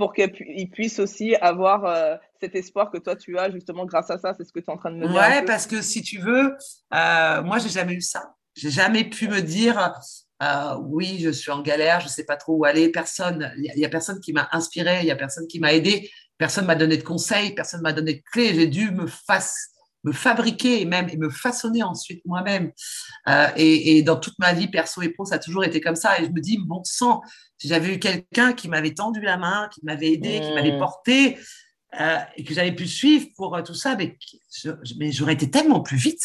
pour qu'ils puissent aussi avoir euh, cet espoir que toi tu as justement grâce à ça. C'est ce que tu es en train de me dire. Ouais, parce que si tu veux, euh, moi j'ai jamais eu ça. J'ai jamais pu me dire euh, oui, je suis en galère, je sais pas trop où aller. Personne, il y, a personne qui m'a inspiré, il y a personne qui m'a aidé, personne m'a donné de conseils, personne m'a donné de clés. J'ai dû me face me fabriquer et même et me façonner ensuite moi-même. Euh, et, et, dans toute ma vie perso et pro, ça a toujours été comme ça. Et je me dis, bon sang, si j'avais eu quelqu'un qui m'avait tendu la main, qui m'avait aidé, qui m'avait mmh. porté euh, et que j'avais pu suivre pour euh, tout ça, mais, mais j'aurais été tellement plus vite.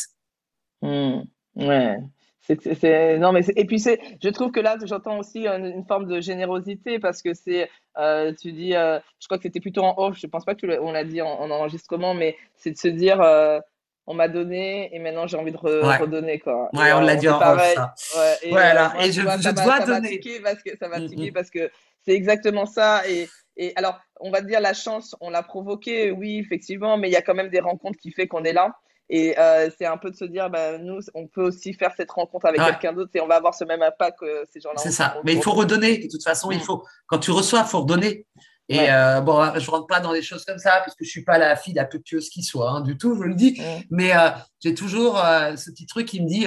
Mmh. Ouais. C'est, non, mais et puis c'est, je trouve que là, j'entends aussi une, forme de générosité parce que c'est, euh, tu dis, euh, je crois que c'était plutôt en off, je pense pas que on l'a dit en, enregistrement, mais c'est de se dire, euh, on m'a donné et maintenant j'ai envie de redonner quoi. Ouais, on l'a dit en off ça. Ouais, et, voilà. et je, je dois donner. parce que ça va mm, mm. parce que c'est exactement ça et et alors, on va dire la chance, on l'a provoqué, oui, effectivement, mais il y a quand même des rencontres qui fait qu'on est là. Et euh, c'est un peu de se dire, bah, nous, on peut aussi faire cette rencontre avec quelqu'un d'autre et on va avoir ce même impact que ces gens-là. C'est ça. Mais il faut redonner. De toute façon, il mm. faut, quand tu reçois, il faut redonner. Et euh, bon, je rentre pas dans des choses comme ça, puisque je suis pas la fille la plus pieuse qui soit, hein, du tout, je le dis. Mm. Mais euh, j'ai toujours ce petit truc qui me dit,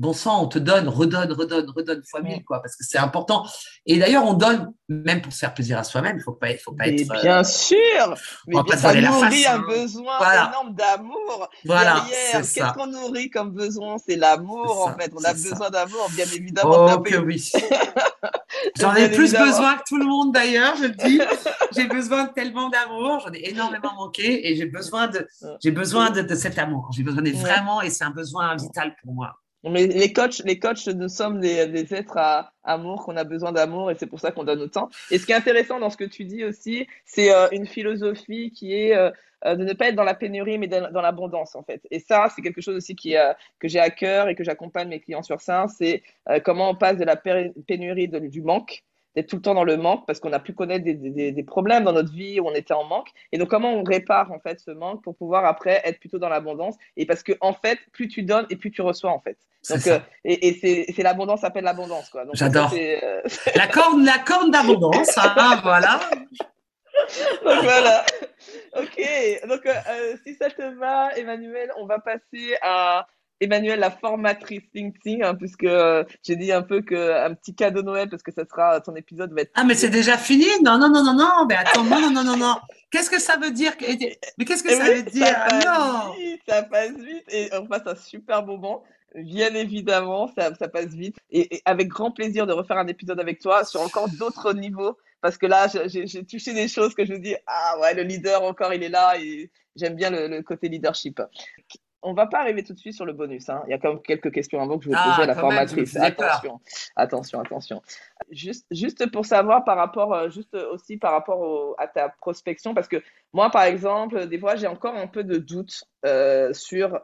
bon sang, on te donne, redonne, redonne, redonne fois mille, quoi, parce que c'est important. Et d'ailleurs, on donne, même pour se faire plaisir à soi-même, il faut pas, faut pas être. Euh, bien sûr, mais ça nourrit un hein. besoin énorme d'amour. Voilà, qu'est-ce qu'on nourrit comme besoin? C'est l'amour, en fait. On a besoin d'amour, bien évidemment. Oh, que oui. J'en ai plus besoin que tout le monde d'ailleurs, je le dis. j'ai besoin de tellement d'amour, j'en ai énormément manqué et j'ai besoin de, besoin de, cet amour. J'ai besoin de vraiment et c'est un besoin vital pour moi. Mais les coachs, les coachs, nous sommes des, êtres à amour, qu'on a besoin d'amour et c'est pour ça qu'on donne autant. Et ce qui est intéressant dans ce que tu dis aussi, c'est euh, une philosophie qui est euh, euh, de ne pas être dans la pénurie mais dans, l'abondance en fait. Et ça, c'est quelque chose aussi qui, que j'ai à cœur et que j'accompagne mes clients sur ça. C'est comment on passe de la pénurie du manque d'être tout le temps dans le manque parce qu'on a pu connaître des, des, des, problèmes dans notre vie où on était en manque. Et donc, comment on répare en fait ce manque pour pouvoir après être plutôt dans l'abondance? Et parce que en fait, plus tu donnes et plus tu reçois en fait. Donc, euh, et, et c'est l'abondance s'appelle l'abondance quoi. J'adore. Euh, la corne, la corne d'abondance, hein, voilà. donc voilà. Ok. Donc, euh, si ça te va, Emmanuel, on va passer à Emmanuel, la formatrice LinkedIn, hein, puisque euh, j'ai dit un peu qu'un petit cadeau Noël, parce que ça sera, ton épisode va être. Ah, mais c'est déjà fini? Non, non, non, non, non, mais attends, non, non, non, non, non. Qu'est-ce que ça veut dire Mais qu'est-ce que ça veut dire? ça passe Non vite, Ça passe vite et on passe un super moment. Bien évidemment, ça, ça passe vite. Et, avec grand plaisir de refaire un épisode avec toi sur encore d'autres niveaux. Parce que là, j'ai touché des choses que je me dis, ah ouais, le leader encore, il est là. Et j'aime bien le, le, côté leadership. On va pas arriver tout de suite sur le bonus. Hein. Il y a quand même quelques questions avant que je vais ah, poser à la formatrice. attention, attention, attention. Juste, juste pour savoir par rapport, euh, juste aussi par rapport à ta prospection, parce que moi, par exemple, des fois, j'ai encore un peu de doute euh, sur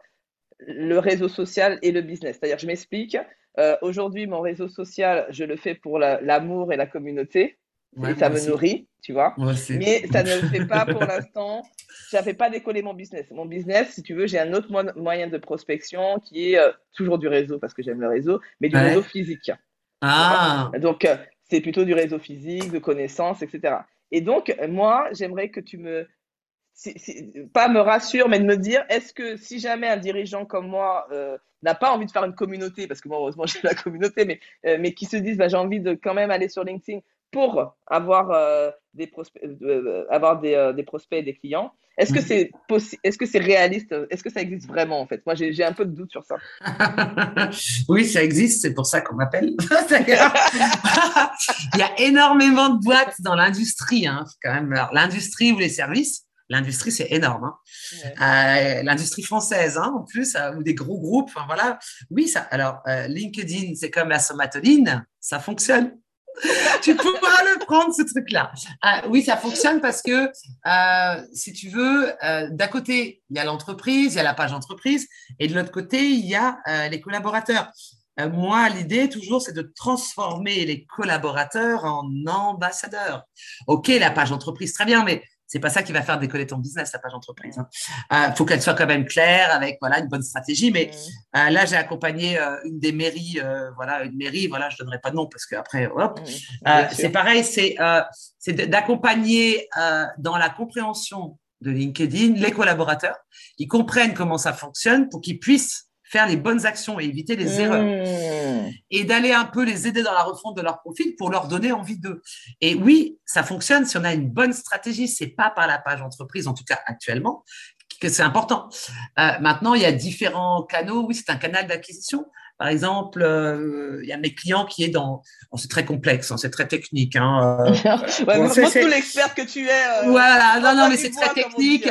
le réseau social et le business. C'est-à-dire, je m'explique. Euh, Aujourd'hui, mon réseau social, je le fais pour l'amour et la communauté. Et ça me nourrit, tu vois. Mais ça ne le fait pas pour l'instant. Ça ne fait pas décoller mon business. Mon business, si tu veux, j'ai un autre moyen de prospection qui est euh, toujours du réseau parce que j'aime le réseau, mais du réseau physique. Ah. Donc, euh, c'est plutôt du réseau physique, de connaissances, etc. Et donc, moi, j'aimerais que tu me pas me rassure, mais de me dire, est-ce que si jamais un dirigeant comme moi euh, n'a pas envie de faire une communauté, parce que moi, heureusement, j'ai la communauté, mais, euh, mais qui se disent, bah, j'ai envie de quand même aller sur LinkedIn pour avoir, euh, des, prospects, avoir des, des, prospects et des clients, est-ce que c'est possible Est-ce que c'est réaliste Est-ce que ça existe vraiment en fait? Moi, j'ai un peu de doute sur ça. oui, ça existe. C'est pour ça qu'on m'appelle. Il y a énormément de boîtes dans l'industrie, hein, quand même. L'industrie ou les services l'industrie, c'est énorme. Hein. Euh, l'industrie française, hein, en plus, euh, ou des gros groupes. Enfin, voilà. Oui, ça. Alors, euh, LinkedIn, c'est comme la somatoline, ça fonctionne. tu pourras le prendre, ce truc-là. oui, ça fonctionne parce que, si tu veux, d'un côté, il y a l'entreprise, il y a la page entreprise, et de l'autre côté, il y a les collaborateurs. moi, l'idée, toujours, c'est de transformer les collaborateurs en ambassadeurs. OK, la page entreprise, très bien, mais c'est pas ça qui va faire décoller ton business, ta page entreprise. Il hein. euh, faut qu'elle soit quand même claire, avec voilà une bonne stratégie. Mais euh, là, j'ai accompagné euh, une des mairies, voilà une mairie, voilà, je donnerai pas de nom parce qu'après, hop, mm. c'est pareil, c'est c'est d'accompagner dans la compréhension de LinkedIn les collaborateurs, ils comprennent comment ça fonctionne pour qu'ils puissent faire les bonnes actions et éviter les erreurs. Mmh. Et d'aller un peu les aider dans la refonte de leur profil pour leur donner envie d'eux. Et oui, ça fonctionne si on a une bonne stratégie. C'est pas par la page entreprise, en tout cas actuellement, que c'est important. Euh, maintenant, il y a différents canaux. Oui, c'est un canal d'acquisition. Par exemple, euh, il y a mes clients qui est dans. c'est très complexe, hein, c'est très technique. Hein, euh. ouais, bon, tout l'expert que tu es. voilà, non, non, mais c'est très technique.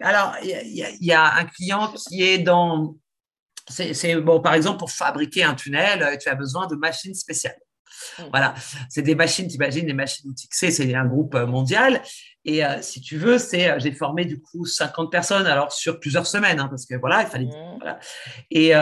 Alors, il y, y, a un client qui est dans c'est bon, par exemple, pour fabriquer un tunnel, euh, tu as besoin de machines spéciales. Mmh. Voilà, c'est des machines, tu imagines, les machines UTXC, c'est un groupe euh, mondial. Et euh, si tu veux, c'est j'ai formé du coup 50 personnes, alors sur plusieurs semaines, hein, parce que voilà, il fallait. Mmh. Voilà. Et,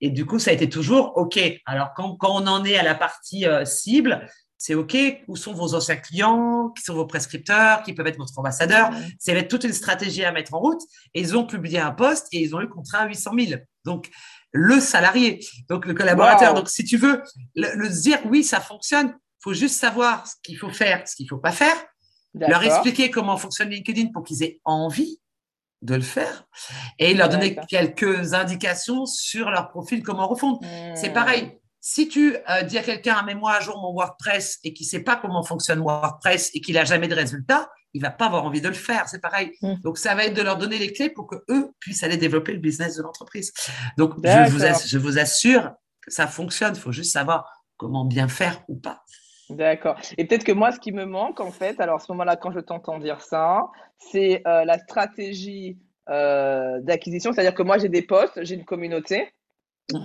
et du coup, ça a été toujours OK. Alors, quand, quand on en est à la partie cible, c'est OK, où sont vos anciens clients, qui sont vos prescripteurs, qui peuvent être votre ambassadeur? C'est toute une stratégie à mettre en route. Et ils ont publié un poste et ils ont eu contrat à 800 000. Donc, le salarié, donc le collaborateur. Donc, si tu veux le, dire, oui, ça fonctionne, il faut juste savoir ce qu'il faut faire, ce qu'il ne faut pas faire, leur expliquer comment fonctionne LinkedIn pour qu'ils aient envie de le faire et leur donner quelques indications sur leur profil, comment refondre. C'est hmm. pareil, si tu euh, dis à quelqu'un, mets-moi à jour mon WordPress et qui sait pas comment fonctionne WordPress et qu'il a jamais de résultat, il va pas avoir envie de le faire. C'est pareil. Mmh. Donc, ça va être de leur donner les clés pour que eux puissent aller développer le business de l'entreprise. Donc, je vous, je vous, assure que ça fonctionne. Il faut juste savoir comment bien faire ou pas. D'accord. Et peut-être que moi, ce qui me manque, en fait, alors à ce moment-là, quand je t'entends dire ça, c'est euh, la stratégie euh, d'acquisition. C'est-à-dire que moi, j'ai des postes, j'ai une communauté.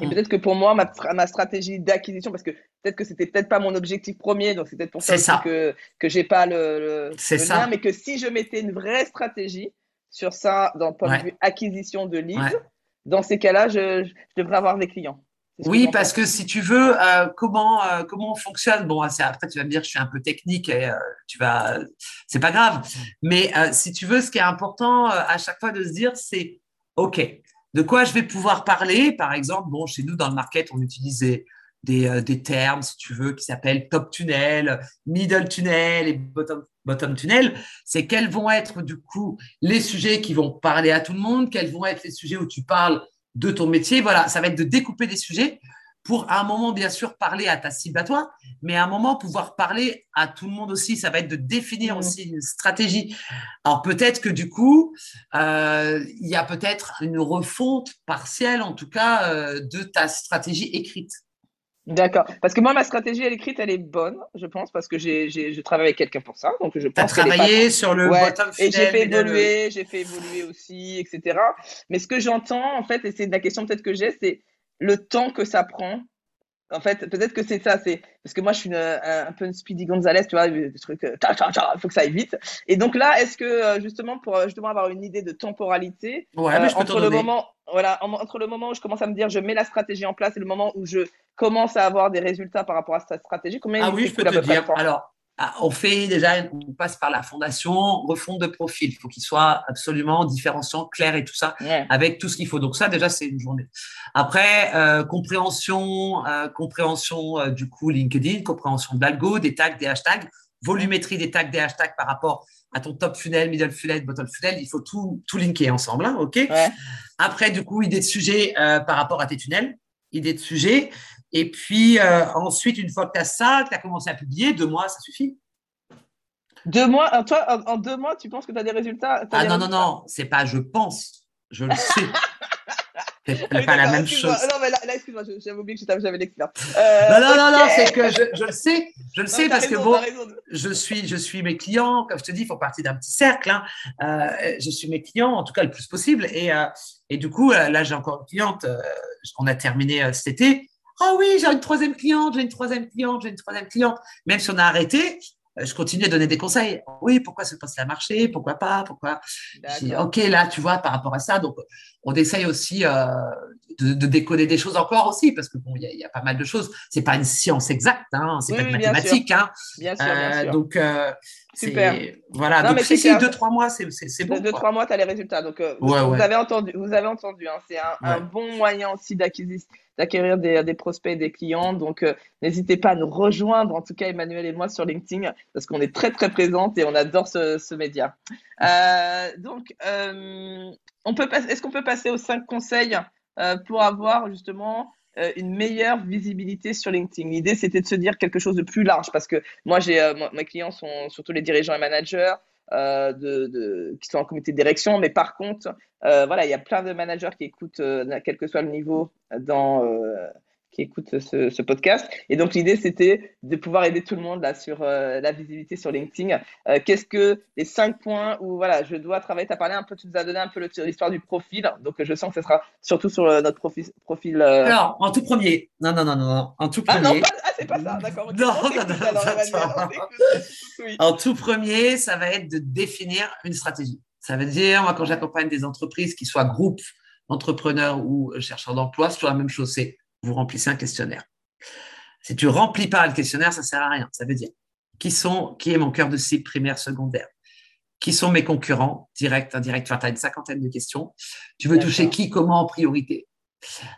Et peut-être que pour moi, ma, ma stratégie d'acquisition, parce que peut-être que c'était peut-être pas mon objectif premier, donc c'est peut-être pour ça, que que j'ai pas le, le, lien, mais que si je mettais une vraie stratégie sur ça, dans le point de vue acquisition de leads, dans ces cas-là, je, je, devrais avoir des clients. Oui, parce que si tu veux, euh, comment euh, comment on fonctionne? Bon, après tu vas me dire que je suis un peu technique et euh, tu vas, c'est pas grave. Mais si tu veux, ce qui est important à chaque fois de se dire, c'est ok, de quoi je vais pouvoir parler? Par exemple, bon, chez nous, dans le market, on utilise des, euh, termes, si tu veux, qui s'appellent top tunnel, middle tunnel et bottom, bottom tunnel. C'est quels vont être, du coup, les sujets qui vont parler à tout le monde, quels vont être les sujets où tu parles de ton métier. Voilà, ça va être de découper des sujets pour à un moment, bien sûr, parler à ta cible à toi, mais à un moment, pouvoir parler à tout le monde aussi. Ça va être de définir mmh. aussi une stratégie. Alors peut-être que du coup, euh, il y a peut-être une refonte partielle, en tout cas, euh, de ta stratégie écrite. D'accord. Parce que moi, ma stratégie, elle écrite, elle est bonne, je pense, parce que j'ai, je travaille avec quelqu'un pour ça. Donc, je pense as travaillé sur le bottom Et j'ai fait évoluer, j'ai fait évoluer aussi, etc. Mais ce que j'entends, en fait, et c'est la question peut-être que j'ai, c'est le temps que ça prend. En fait, peut-être que c'est ça, c'est parce que moi je suis un, peu une Speedy Gonzalez, tu vois, des trucs, il euh, faut que ça aille vite. Et donc là, est-ce que euh, justement pour euh, justement avoir une idée de temporalité entre le moment, voilà, entre le moment où je commence à me dire je mets la stratégie en place et le moment où je commence à avoir des résultats par rapport à cette stratégie, combien Ah oui, je peux te dire. Alors, on fait déjà, on passe par la fondation, refonte de profil. Il faut qu'il soit absolument différenciant, clair et tout ça, avec tout ce qu'il faut. Donc ça, déjà, c'est une journée. Après, euh, compréhension, euh, compréhension euh, du coup LinkedIn, compréhension de l'algo, des tags, des hashtags, volumétrie des tags, des hashtags par rapport à ton top funnel, middle funnel, bottom funnel. Il faut tout, tout linker ensemble, hein, ok? Après, du coup, idée de sujet par rapport à tes tunnels, idée de sujet. Et puis euh, ensuite, une fois que tu as ça, que tu as commencé à publier, deux mois, ça suffit. Deux mois Toi, en, deux mois, tu penses que tu as des résultats Ah non, non, non, c'est pas je pense, je le sais. C'est pas la même chose. Non, mais là, excuse-moi, j'avais oublié que j'avais l'expert. Euh, non, non, non, non, c'est que je, je, le sais. Je le sais parce que bon, je suis, je suis mes clients, comme je te dis, ils font partie d'un petit cercle. Hein. Euh, je suis mes clients, en tout cas le plus possible. Et, euh, et du coup, là, j'ai encore une cliente, on a terminé cet été. Oh oui, j'ai une troisième cliente, j'ai une troisième cliente, j'ai une troisième cliente. Même si on a arrêté, euh, je continue à donner des conseils. Oui, pourquoi ce passe à marché Pourquoi pas? Pourquoi? Ok, là, tu vois, par rapport à ça, donc on essaye aussi euh, de, décoder des choses encore aussi, parce que bon, il y, a pas mal de choses. C'est pas une science exacte, hein, c'est pas une mathématique, hein. Bien sûr, bien euh, sûr. Donc Super. Voilà. donc si, si, deux trois mois, c'est bon. Deux trois mois, tu as les résultats. Donc vous, avez entendu, vous avez entendu. Hein, c'est un, bon moyen aussi d'acquisition d'acquérir des, des, prospects des clients. Donc, euh, n'hésitez pas à nous rejoindre, en tout cas Emmanuel et moi, sur LinkedIn, parce qu'on est très, très présente et on adore ce, ce média. Euh, donc, euh, est-ce qu'on peut passer aux cinq conseils? Pour avoir justement une meilleure visibilité sur LinkedIn. L'idée, c'était de se dire quelque chose de plus large parce que moi, j'ai, mes clients sont surtout les dirigeants et managers. Euh, qui sont en comité de direction. Mais par contre, euh, voilà, il y a plein de managers qui écoutent, euh, quel que soit le niveau, dans qui écoutent ce, podcast. Et donc, l'idée, c'était de pouvoir aider tout le monde là, sur euh, la visibilité sur LinkedIn. Euh, qu'est-ce que les cinq points où voilà, je dois travailler? Tu as parlé un peu, tu nous as donné un peu l'histoire du profil. Donc, je sens que ce sera surtout sur euh, notre profil. profil Alors, en tout premier. Non, non, non, non. En tout premier. Ah non, ah, c'est pas ça, d'accord. Non, non, non, En tout premier, ça va être de définir une stratégie. Ça veut dire, moi, quand j'accompagne des entreprises, qui soient groupes entrepreneurs ou chercheurs d'emploi, c'est toujours la même chose. C'est vous remplissez un questionnaire. Si tu remplis pas le questionnaire, ça sert à rien. Ça veut dire qui sont, qui est mon cœur de cible primaire, secondaire, qui sont mes concurrents, direct, indirect. Enfin, tu as une cinquantaine de questions. Tu veux toucher qui, comment en priorité?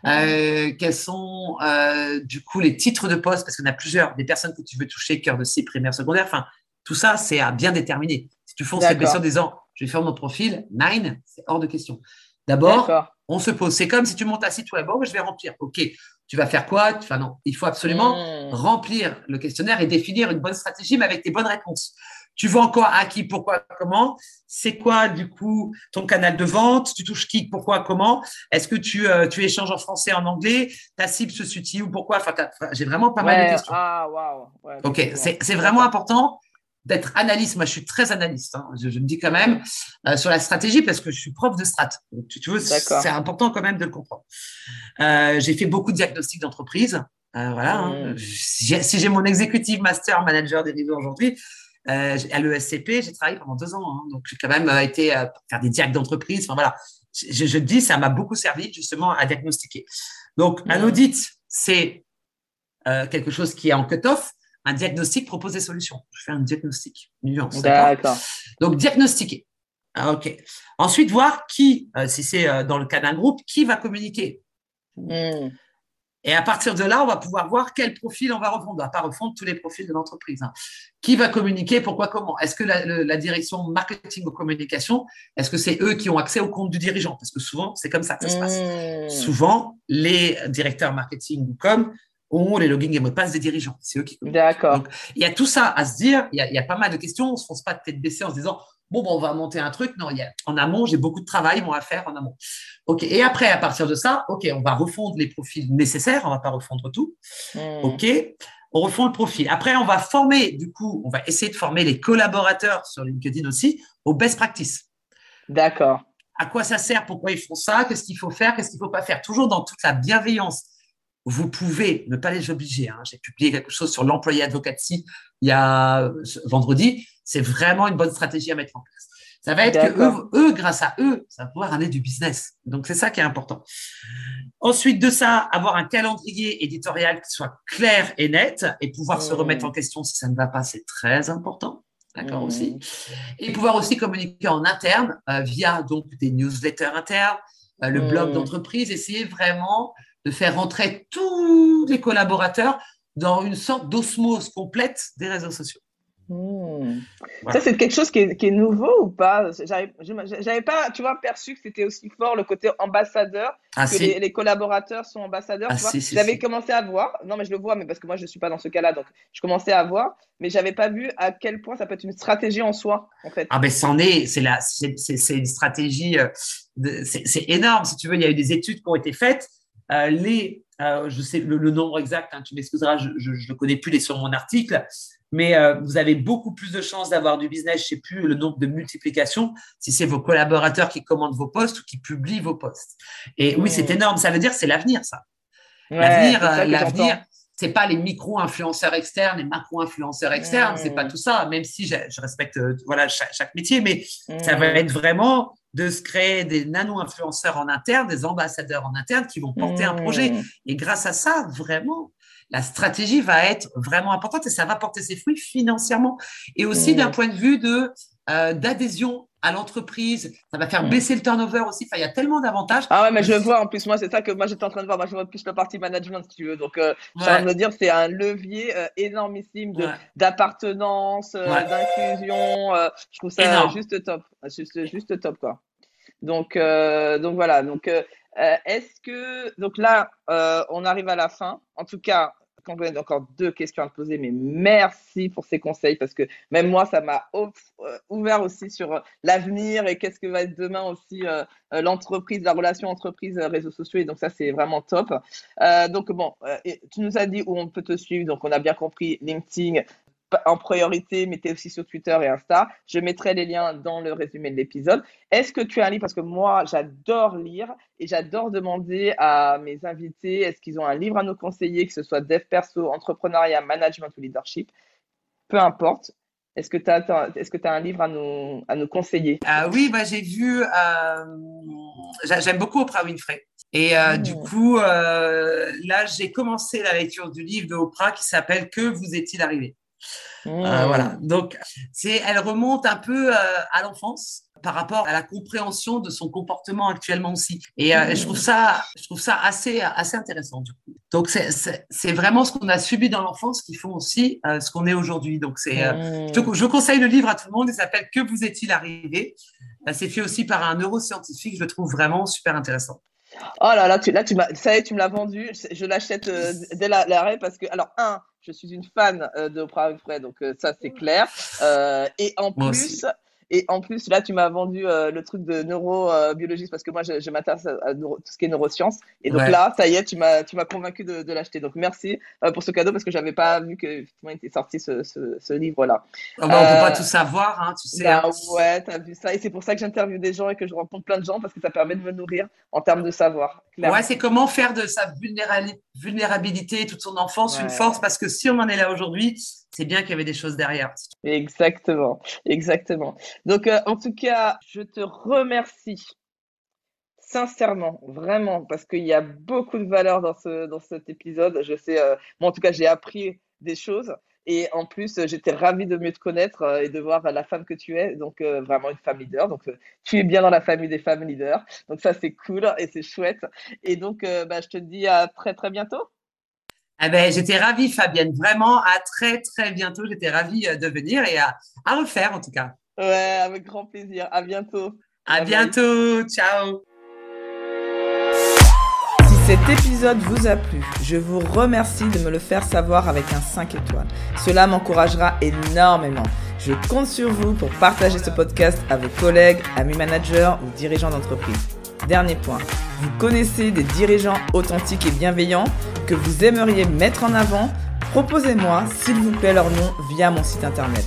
Euh, quels sont euh, du coup les titres de poste? Parce qu'on a plusieurs des personnes que tu veux toucher cœur de cible primaire secondaire. Enfin tout ça c'est à bien déterminer. Si tu fonces cette question en disant je vais faire mon profil nine c'est hors de question. D'abord on se pose. C'est comme si tu montes un site web. Bon je vais remplir. Ok tu vas faire quoi? Enfin non, il faut absolument mmh. remplir le questionnaire et définir une bonne stratégie, mais avec des bonnes réponses. Tu vois encore à qui, pourquoi, comment? C'est quoi du coup ton canal de vente? Tu touches qui, pourquoi, comment? Est-ce que tu, euh, tu échanges en français, en anglais? Ta cible se situe où, pourquoi? Enfin, j'ai vraiment pas mal de questions. Ah, waouh. ok, c'est vraiment important d'être analyste. Moi, je suis très analyste. Hein. Je, me dis quand même euh, sur la stratégie parce que je suis prof de strat. tu, tu veux, c'est important quand même de le comprendre. Euh, j'ai fait beaucoup de diagnostics d'entreprise. Euh, voilà. Hein. Mmh. Si j'ai mon executive master manager dérivé aujourd'hui, à l'ESCP, j'ai travaillé pendant deux ans. Hein. donc, j'ai quand même été faire des diagnostics d'entreprise. Enfin, voilà. Je, je, dis, ça m'a beaucoup servi justement à diagnostiquer. Donc, un mmh. audit, c'est quelque chose qui est en cut-off un diagnostic propose des solutions. Je fais un diagnostic, nuance. D'accord? Donc, diagnostiquer. Ah, OK. Ensuite, voir qui, euh, si c'est euh, dans le cas d'un groupe, qui va communiquer. Hmm. Et à partir de là, on va pouvoir voir quel profil on va refondre. On ne va pas refondre tous les profils de l'entreprise. Hein. Qui va communiquer, pourquoi, comment? Est-ce que la, direction marketing ou communication, est-ce que c'est eux qui ont accès au compte du dirigeant? Parce que souvent, c'est comme ça que ça se passe. Mmh. Souvent, les directeurs marketing ou com ont les logins et mots de passe des dirigeants. C'est eux qui. D'accord. Il y a tout ça à se dire. Il y a, il y a pas mal de questions. On ne se fonce pas de tête baissée en se disant Bon, on va monter un truc. Non, y a, en amont, j'ai beaucoup de travail à faire en amont. OK. Et après, à partir de ça, OK, on va refondre les profils nécessaires. On va pas refondre tout. Hmm. OK. On refond le profil. Après, on va former, du coup, on va essayer de former les collaborateurs sur LinkedIn aussi aux best practices. D'accord. À quoi ça sert? Pourquoi ils font ça? Qu'est-ce qu'il faut faire? Qu'est-ce qu'il ne faut pas faire? Toujours dans toute la bienveillance. Vous pouvez ne pas les obliger. Hein. J'ai publié quelque chose sur l'employé advocacy il y a vendredi c'est vraiment une bonne stratégie à mettre en place. Ça va être que eux, grâce à eux, ça va pouvoir amener du business. Donc, c'est ça qui est important. Ensuite de ça, avoir un calendrier éditorial qui soit clair et net et pouvoir se remettre en mmh. question si ça ne va pas, c'est très important. D'accord aussi. Mmh. Et pouvoir aussi communiquer en interne euh, via donc des newsletters internes, euh, le blog mmh. d'entreprise, essayer vraiment de faire rentrer tous les collaborateurs dans une sorte d'osmose complète des réseaux sociaux. Hmm. Ça, c'est quelque chose qui est, nouveau ou pas? J'avais pas, tu vois, perçu que c'était aussi fort le côté ambassadeur, ah, que les, collaborateurs sont ambassadeurs. Ah, j'avais commencé à voir, non mais je le vois, mais parce que moi je suis pas dans ce cas-là, donc je commençais à voir, mais j'avais pas vu à quel point ça peut être une stratégie en soi, en fait. Ah ben c'en est, c'est la, c'est une stratégie, euh, c'est énorme. Si tu veux, il y a eu des études qui ont été faites. Euh, les, euh, je sais le, nombre exact, hein, tu m'excuseras, je ne connais plus les sur mon article, mais euh, vous avez beaucoup plus de chances d'avoir du business, je ne sais plus le nombre de multiplications, si c'est vos collaborateurs qui commandent vos posts ou qui publient vos posts. Et oui, c'est énorme. Ça veut dire c'est l'avenir, ça. l'avenir, l'avenir, c'est pas les micro-influenceurs externes, les macro-influenceurs externes, c'est pas tout ça. Même si je, respecte euh, voilà chaque, métier, mais ça va être vraiment de se créer des nano-influenceurs en interne, des ambassadeurs en interne qui vont porter un projet. Et grâce à ça, vraiment, la stratégie va être vraiment importante et ça va porter ses fruits financièrement. Et aussi d'un point de vue de euh, d'adhésion à l'entreprise, ça va faire baisser le turnover aussi. Enfin, il y a tellement d'avantages. Ah ouais, mais je le vois en plus. Moi, c'est ça que moi j'étais en train de voir. Moi, je vois plus la partie management, si tu veux. Donc, euh, je train de dire, c'est un levier euh, énormissime d'appartenance, euh, d'inclusion. je trouve ça juste top, juste, juste top quoi. Donc, donc voilà. Donc, est-ce que donc là, on arrive à la fin. En tout cas, encore deux questions à te poser, mais merci pour ces conseils parce que même moi, ça m'a euh, ouvert aussi sur euh, l'avenir et qu'est-ce que va être demain aussi euh, l'entreprise, la relation entreprise-réseaux sociaux. Et donc, ça, c'est vraiment top. donc, bon, tu nous as dit où on peut te suivre. Donc, on a bien compris LinkedIn, en priorité, mettez aussi sur Twitter et Insta. Je mettrai les liens dans le résumé de l'épisode. Est-ce que tu as un livre? Parce que moi, j'adore lire et j'adore demander à mes invités est-ce qu'ils ont un livre à nous conseiller, que ce soit dev perso, entrepreneuriat, management ou leadership? Peu importe. Est-ce que tu as, est-ce que as un livre à nous, à nous conseiller? Ah Oui, bah, j'ai vu. Euh, j'aime beaucoup Oprah Winfrey. Et euh, du mmh. coup, euh, là, j'ai commencé la lecture du livre de Oprah qui s'appelle Que vous est-il arrivé? Euh, voilà. Donc, c'est, elle remonte un peu euh, à l'enfance par rapport à la compréhension de son comportement actuellement aussi. Et euh, je trouve ça, je trouve ça assez, assez intéressant. Du coup. Donc, c'est vraiment ce qu'on a subi dans l'enfance qui font aussi ce qu'on est aujourd'hui. Donc, c'est, mmh. je, je, conseille le livre à tout le monde. Il s'appelle Que vous est-il arrivé? C'est fait aussi par un neuroscientifique. Je le trouve vraiment super intéressant. Oh là là, tu, là, tu m'as, ça y est, tu me l'as vendu. Je, l'achète dès l'arrêt parce que, alors, un, je suis une fan euh, de Oprah Winfrey, donc euh, ça c'est clair. Euh, et en plus, et en plus, là, tu m'as vendu euh, le truc de neurobiologiste parce que moi, je, m'intéresse à, tout ce qui est neurosciences. Et donc là, ça y est, tu m'as, tu m'as convaincu de, l'acheter. Donc merci euh, pour ce cadeau parce que j'avais pas vu que était sorti ce, ce, livre-là. Oh bah, on peut pas euh, tout savoir, hein, tu sais. Bah, hein. Ouais, tu as vu ça. Et c'est pour ça que j'interviewe des gens et que je rencontre plein de gens parce que ça permet de me nourrir en termes de savoir. Ouais, c'est comment faire de sa vulnérabilité toute son enfance une force parce que si on en est là aujourd'hui, c'est bien qu'il y avait des choses derrière. Exactement, exactement. Donc, euh, en tout cas, je te remercie sincèrement, vraiment, parce qu'il y a beaucoup de valeur dans, ce, dans cet épisode. Je sais, euh, moi, en tout cas, j'ai appris des choses. Et en plus, j'étais ravie de mieux te connaître et de voir la femme que tu es. Donc, vraiment une femme leader. Donc, tu es bien dans la famille des femmes leaders. Donc, ça, c'est cool et c'est chouette. Et donc, bah, je te dis à très, très bientôt. Eh ben, j'étais ravie, Fabienne. Vraiment, à très, très bientôt. J'étais ravie de venir et à, à refaire, en tout cas. Ouais, avec grand plaisir. À bientôt. À bientôt. Ciao. Si cet épisode vous a plu, je vous remercie de me le faire savoir avec un 5 étoiles. Cela m'encouragera énormément. Je compte sur vous pour partager ce podcast à vos collègues, amis managers ou dirigeants d'entreprise. Dernier point, vous connaissez des dirigeants authentiques et bienveillants que vous aimeriez mettre en avant? Proposez-moi, s'il vous plaît, leur nom via mon site internet.